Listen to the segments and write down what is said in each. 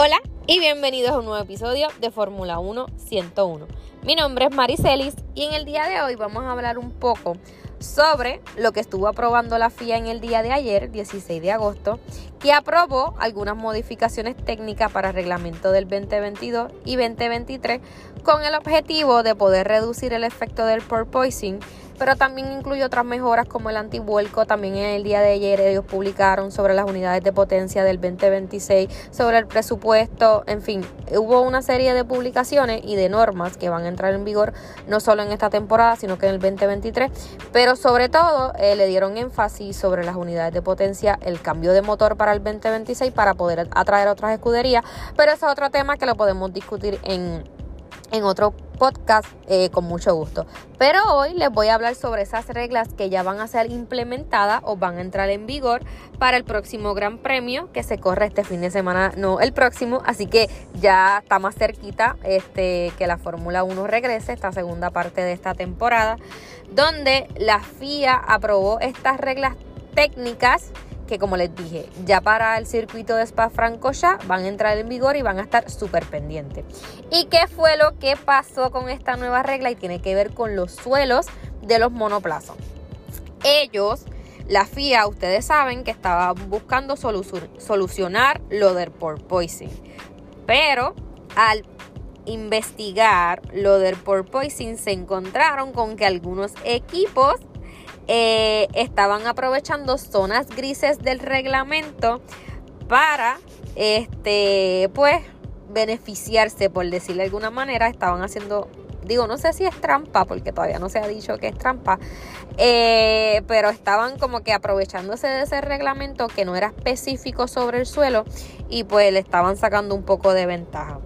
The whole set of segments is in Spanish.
Hola y bienvenidos a un nuevo episodio de Fórmula 1 101. Mi nombre es Maricelis y en el día de hoy vamos a hablar un poco sobre lo que estuvo aprobando la FIA en el día de ayer, 16 de agosto, que aprobó algunas modificaciones técnicas para el reglamento del 2022 y 2023 con el objetivo de poder reducir el efecto del porpoising pero también incluye otras mejoras como el antivuelco. También en el día de ayer ellos publicaron sobre las unidades de potencia del 2026, sobre el presupuesto, en fin, hubo una serie de publicaciones y de normas que van a entrar en vigor no solo en esta temporada, sino que en el 2023, pero sobre todo eh, le dieron énfasis sobre las unidades de potencia, el cambio de motor para el 2026 para poder atraer otras escuderías, pero ese es otro tema que lo podemos discutir en en otro podcast eh, con mucho gusto. Pero hoy les voy a hablar sobre esas reglas que ya van a ser implementadas o van a entrar en vigor para el próximo Gran Premio que se corre este fin de semana, no el próximo, así que ya está más cerquita este, que la Fórmula 1 regrese, esta segunda parte de esta temporada, donde la FIA aprobó estas reglas técnicas que como les dije, ya para el circuito de Spa ya van a entrar en vigor y van a estar súper pendientes. ¿Y qué fue lo que pasó con esta nueva regla? Y tiene que ver con los suelos de los monoplazas. Ellos, la FIA, ustedes saben que estaba buscando solucionar lo del porpoising. Pero al investigar lo del porpoising se encontraron con que algunos equipos eh, estaban aprovechando zonas grises del reglamento para, este, pues, beneficiarse, por decirlo de alguna manera, estaban haciendo, digo, no sé si es trampa, porque todavía no se ha dicho que es trampa, eh, pero estaban como que aprovechándose de ese reglamento que no era específico sobre el suelo y pues le estaban sacando un poco de ventaja.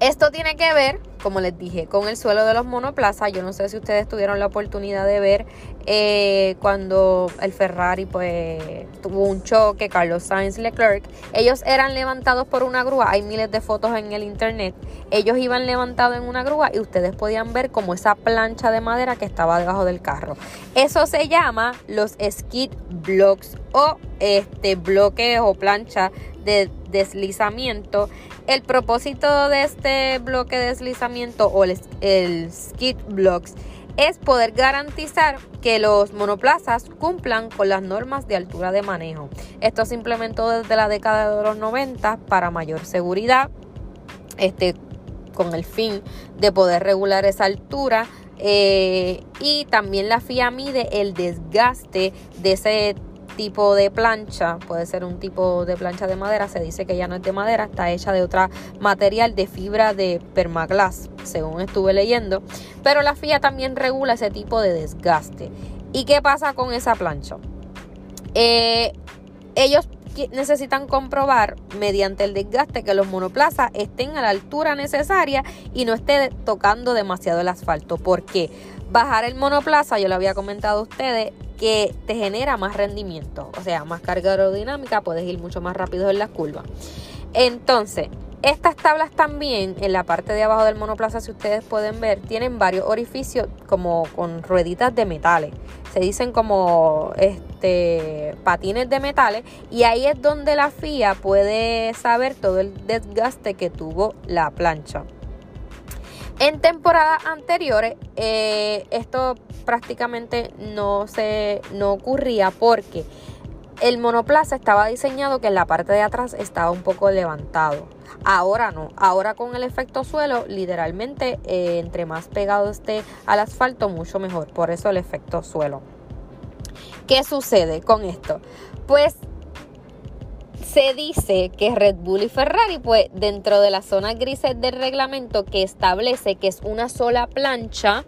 Esto tiene que ver, como les dije, con el suelo de los monoplazas. Yo no sé si ustedes tuvieron la oportunidad de ver eh, cuando el Ferrari pues tuvo un choque, Carlos Sainz Leclerc. Ellos eran levantados por una grúa. Hay miles de fotos en el internet. Ellos iban levantados en una grúa y ustedes podían ver como esa plancha de madera que estaba debajo del carro. Eso se llama los skid blocks o este bloques o plancha de deslizamiento. El propósito de este bloque de deslizamiento o el, skid blocks es poder garantizar que los monoplazas cumplan con las normas de altura de manejo. Esto se implementó desde la década de los 90 para mayor seguridad, este, con el fin de poder regular esa altura. Eh, y también la FIA mide el desgaste de ese tipo de plancha, puede ser un tipo de plancha de madera, se dice que ya no es de madera, está hecha de otro material de fibra de permaglass, según estuve leyendo, pero la FIA también regula ese tipo de desgaste. ¿Y qué pasa con esa plancha? Eh, ellos necesitan comprobar mediante el desgaste que los monoplazas estén a la altura necesaria y no esté tocando demasiado el asfalto. porque Bajar el monoplaza, yo lo había comentado a ustedes, que te genera más rendimiento, o sea, más carga aerodinámica, puedes ir mucho más rápido en las curvas. Entonces, estas tablas también en la parte de abajo del monoplaza, si ustedes pueden ver, tienen varios orificios como con rueditas de metales. Se dicen como este patines de metales y ahí es donde la FIA puede saber todo el desgaste que tuvo la plancha. En temporadas anteriores, eh, esto prácticamente no se no ocurría porque el monoplaza estaba diseñado que en la parte de atrás estaba un poco levantado. Ahora no, ahora con el efecto suelo, literalmente eh, entre más pegado esté al asfalto, mucho mejor. Por eso el efecto suelo. ¿Qué sucede con esto? Pues se dice que Red Bull y Ferrari, pues dentro de la zona grises del reglamento que establece que es una sola plancha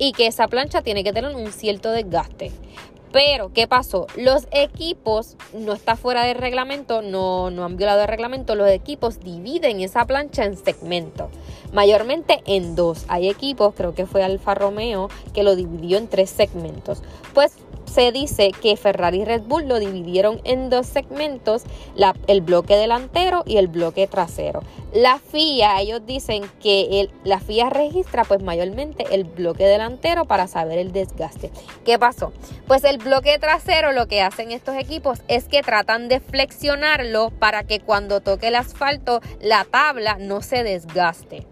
y que esa plancha tiene que tener un cierto desgaste. Pero, ¿qué pasó? Los equipos, no está fuera del reglamento, no, no han violado el reglamento, los equipos dividen esa plancha en segmentos, mayormente en dos. Hay equipos, creo que fue Alfa Romeo, que lo dividió en tres segmentos. Pues se dice que Ferrari y Red Bull lo dividieron en dos segmentos, el bloque delantero y el bloque trasero. La FIA, ellos dicen que la FIA registra pues mayormente el bloque delantero para saber el desgaste. ¿Qué pasó? Pues el bloque trasero lo que hacen estos equipos es que tratan de flexionarlo para que cuando toque el asfalto la tabla no se desgaste.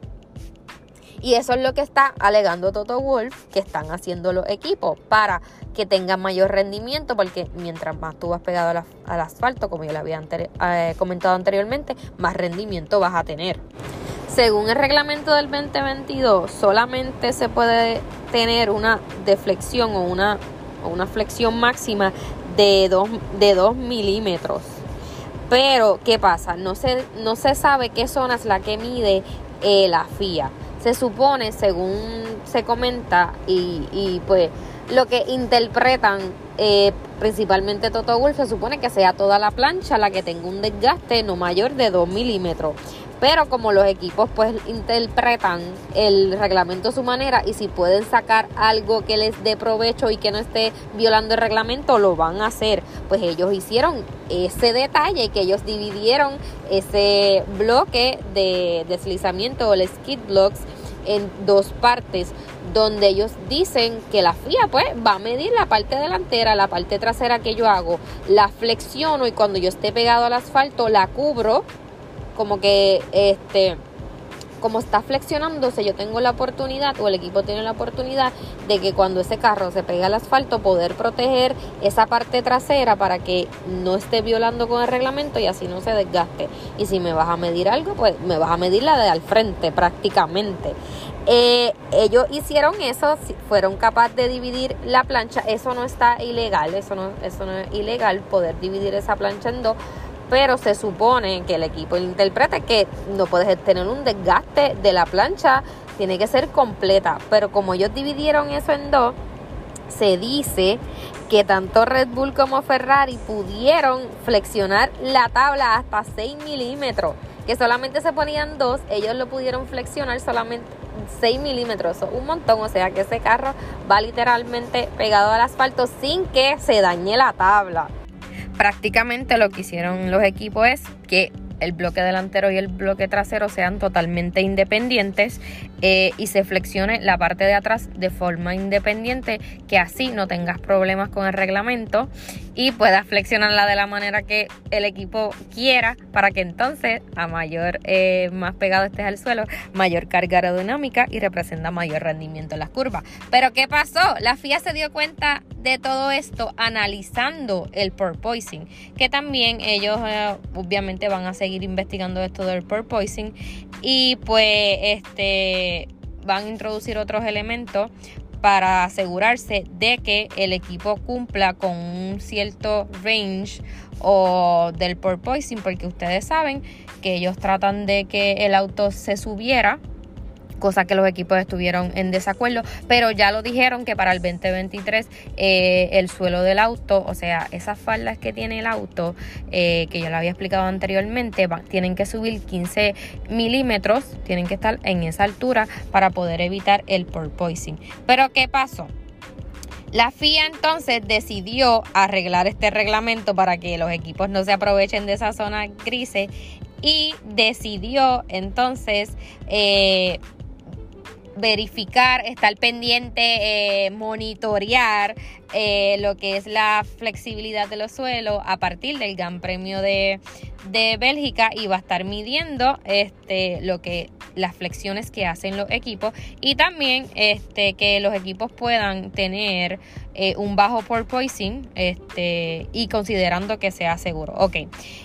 Y eso es lo que está alegando Toto Wolf que están haciendo los equipos para que tengan mayor rendimiento, porque mientras más tú vas pegado al, asfalto, como yo le había eh, comentado anteriormente, más rendimiento vas a tener. Según el reglamento del 2022, solamente se puede tener una deflexión o una, flexión máxima de 2 de dos milímetros. Pero, ¿qué pasa? No se, no se sabe qué zona es la que mide eh, la FIA se supone, según se comenta, y, pues lo que interpretan eh, principalmente Toto Wolf, se supone que sea toda la plancha la que tenga un desgaste no mayor de 2 milímetros. Pero como los equipos pues interpretan el reglamento a su manera y si pueden sacar algo que les dé provecho y que no esté violando el reglamento, lo van a hacer. Pues ellos hicieron ese detalle que ellos dividieron ese bloque de deslizamiento o el skid blocks en dos partes donde ellos dicen que la FIA pues va a medir la parte delantera, la parte trasera que yo hago, la flexiono y cuando yo esté pegado al asfalto la cubro como que este como está flexionándose, yo tengo la oportunidad, o el equipo tiene la oportunidad, de que cuando ese carro se pega al asfalto, poder proteger esa parte trasera para que no esté violando con el reglamento y así no se desgaste. Y si me vas a medir algo, pues me vas a medir la de al frente prácticamente. Eh, ellos hicieron eso, fueron capaces de dividir la plancha, eso no está ilegal, eso no, eso no es ilegal poder dividir esa plancha en dos pero se supone que el equipo interpreta que no puedes tener un desgaste de la plancha, tiene que ser completa, pero como ellos dividieron eso en dos, se dice que tanto Red Bull como Ferrari pudieron flexionar la tabla hasta 6 milímetros, que solamente se ponían dos, ellos lo pudieron flexionar solamente 6 milímetros, un montón, o sea que ese carro va literalmente pegado al asfalto sin que se dañe la tabla prácticamente lo que hicieron los equipos es que el bloque delantero y el bloque trasero sean totalmente independientes eh, y se flexione la parte de atrás de forma independiente, que así no tengas problemas con el reglamento y puedas flexionarla de la manera que el equipo quiera para que entonces a mayor, eh, más pegado estés al suelo, mayor carga aerodinámica y representa mayor rendimiento en las curvas. Pero ¿qué pasó? La FIA se dio cuenta de todo esto analizando el porpoising, que también ellos eh, obviamente van a seguir investigando esto del porpoising y pues este van a introducir otros elementos para asegurarse de que el equipo cumpla con un cierto range o del porpoising porque ustedes saben que ellos tratan de que el auto se subiera cosa que los equipos estuvieron en desacuerdo, pero ya lo dijeron que para el 2023 eh, el suelo del auto, o sea, esas faldas que tiene el auto, eh, que yo lo había explicado anteriormente, tienen que subir 15 milímetros, tienen que estar en esa altura para poder evitar el porpoising. Pero ¿qué pasó? La FIA entonces decidió arreglar este reglamento para que los equipos no se aprovechen de esa zona grise y decidió entonces eh, verificar, estar pendiente, eh, monitorear eh, lo que es la flexibilidad de los suelos a partir del Gran Premio de, de Bélgica y va a estar midiendo este, lo que las flexiones que hacen los equipos y también este, que los equipos puedan tener eh, un bajo porpoising este, y considerando que sea seguro. Ok,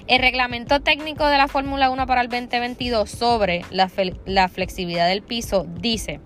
el reglamento técnico de la Fórmula 1 para el 2022 sobre la, la flexibilidad del piso dice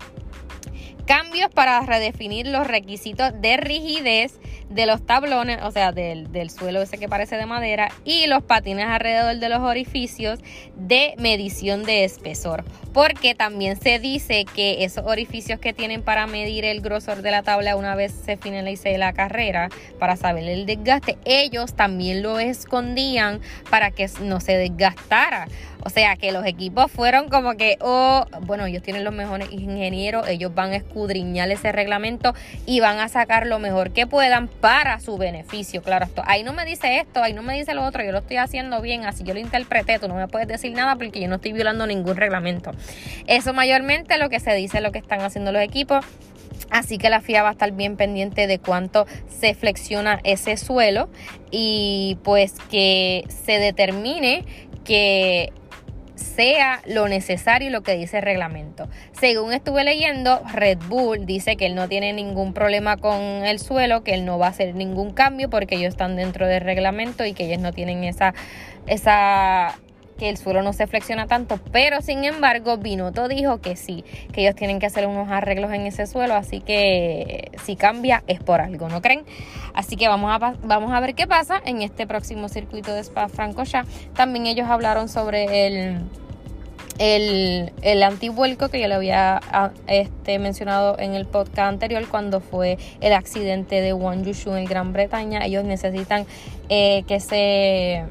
cambios para redefinir los requisitos de rigidez de los tablones, o sea, del, del, suelo ese que parece de madera, y los patines alrededor de los orificios de medición de espesor. Porque también se dice que esos orificios que tienen para medir el grosor de la tabla una vez se finalice la carrera, para saber el desgaste, ellos también lo escondían para que no se desgastara. O sea que los equipos fueron como que, oh, bueno, ellos tienen los mejores ingenieros, ellos van a escudriñar ese reglamento y van a sacar lo mejor que puedan para su beneficio. Claro, esto, ahí no me dice esto, ahí no me dice lo otro, yo lo estoy haciendo bien, así yo lo interpreté, tú no me puedes decir nada porque yo no estoy violando ningún reglamento. Eso mayormente lo que se dice, lo que están haciendo los equipos. Así que la FIA va a estar bien pendiente de cuánto se flexiona ese suelo y pues que se determine que sea lo necesario y lo que dice el reglamento. Según estuve leyendo, Red Bull dice que él no tiene ningún problema con el suelo, que él no va a hacer ningún cambio porque ellos están dentro del reglamento y que ellos no tienen esa esa que el suelo no se flexiona tanto, pero sin embargo Binotto dijo que sí, que ellos tienen que hacer unos arreglos en ese suelo, así que si cambia es por algo, ¿no creen? Así que vamos a, vamos a ver qué pasa en este próximo circuito de Spa ya También ellos hablaron sobre el el, el antivuelco que yo le había ah, este, mencionado en el podcast anterior cuando fue el accidente de Wang Yushu en Gran Bretaña. Ellos necesitan eh, que se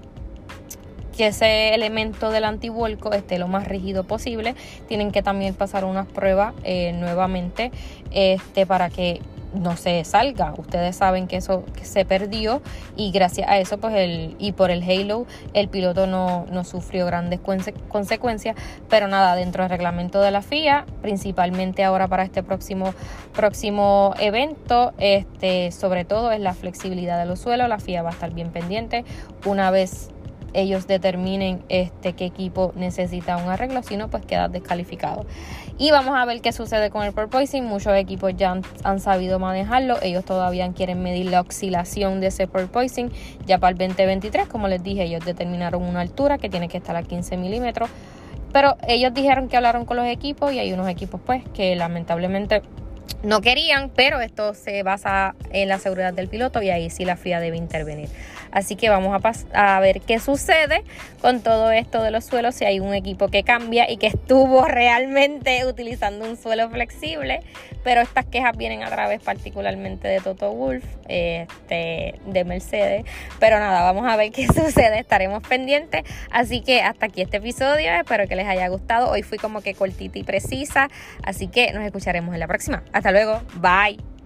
que ese elemento del antivuelco esté lo más rígido posible. Tienen que también pasar unas pruebas eh, nuevamente este, para que no se salga. Ustedes saben que eso se perdió y gracias a eso pues el y por el Halo el piloto no, no sufrió grandes consecuencias, pero nada, dentro del reglamento de la FIA, principalmente ahora para este próximo próximo evento, este sobre todo es la flexibilidad de los suelos, la FIA va a estar bien pendiente una vez ellos determinen este qué equipo necesita un arreglo, si no pues queda descalificado. Y vamos a ver qué sucede con el porpoising. Muchos equipos ya han, sabido manejarlo. Ellos todavía quieren medir la oscilación de ese porpoising. Ya para el 2023, como les dije, ellos determinaron una altura que tiene que estar a 15 milímetros. Pero ellos dijeron que hablaron con los equipos y hay unos equipos pues que lamentablemente no querían, pero esto se basa en la seguridad del piloto y ahí sí la FIA debe intervenir. Así que vamos a, ver qué sucede con todo esto de los suelos, si hay un equipo que cambia y que estuvo realmente utilizando un suelo flexible, pero estas quejas vienen a través particularmente de Toto Wolf, este, de Mercedes, pero nada, vamos a ver qué sucede, estaremos pendientes, así que hasta aquí este episodio, espero que les haya gustado, hoy fui como que cortita y precisa, así que nos escucharemos en la próxima, hasta luego, bye.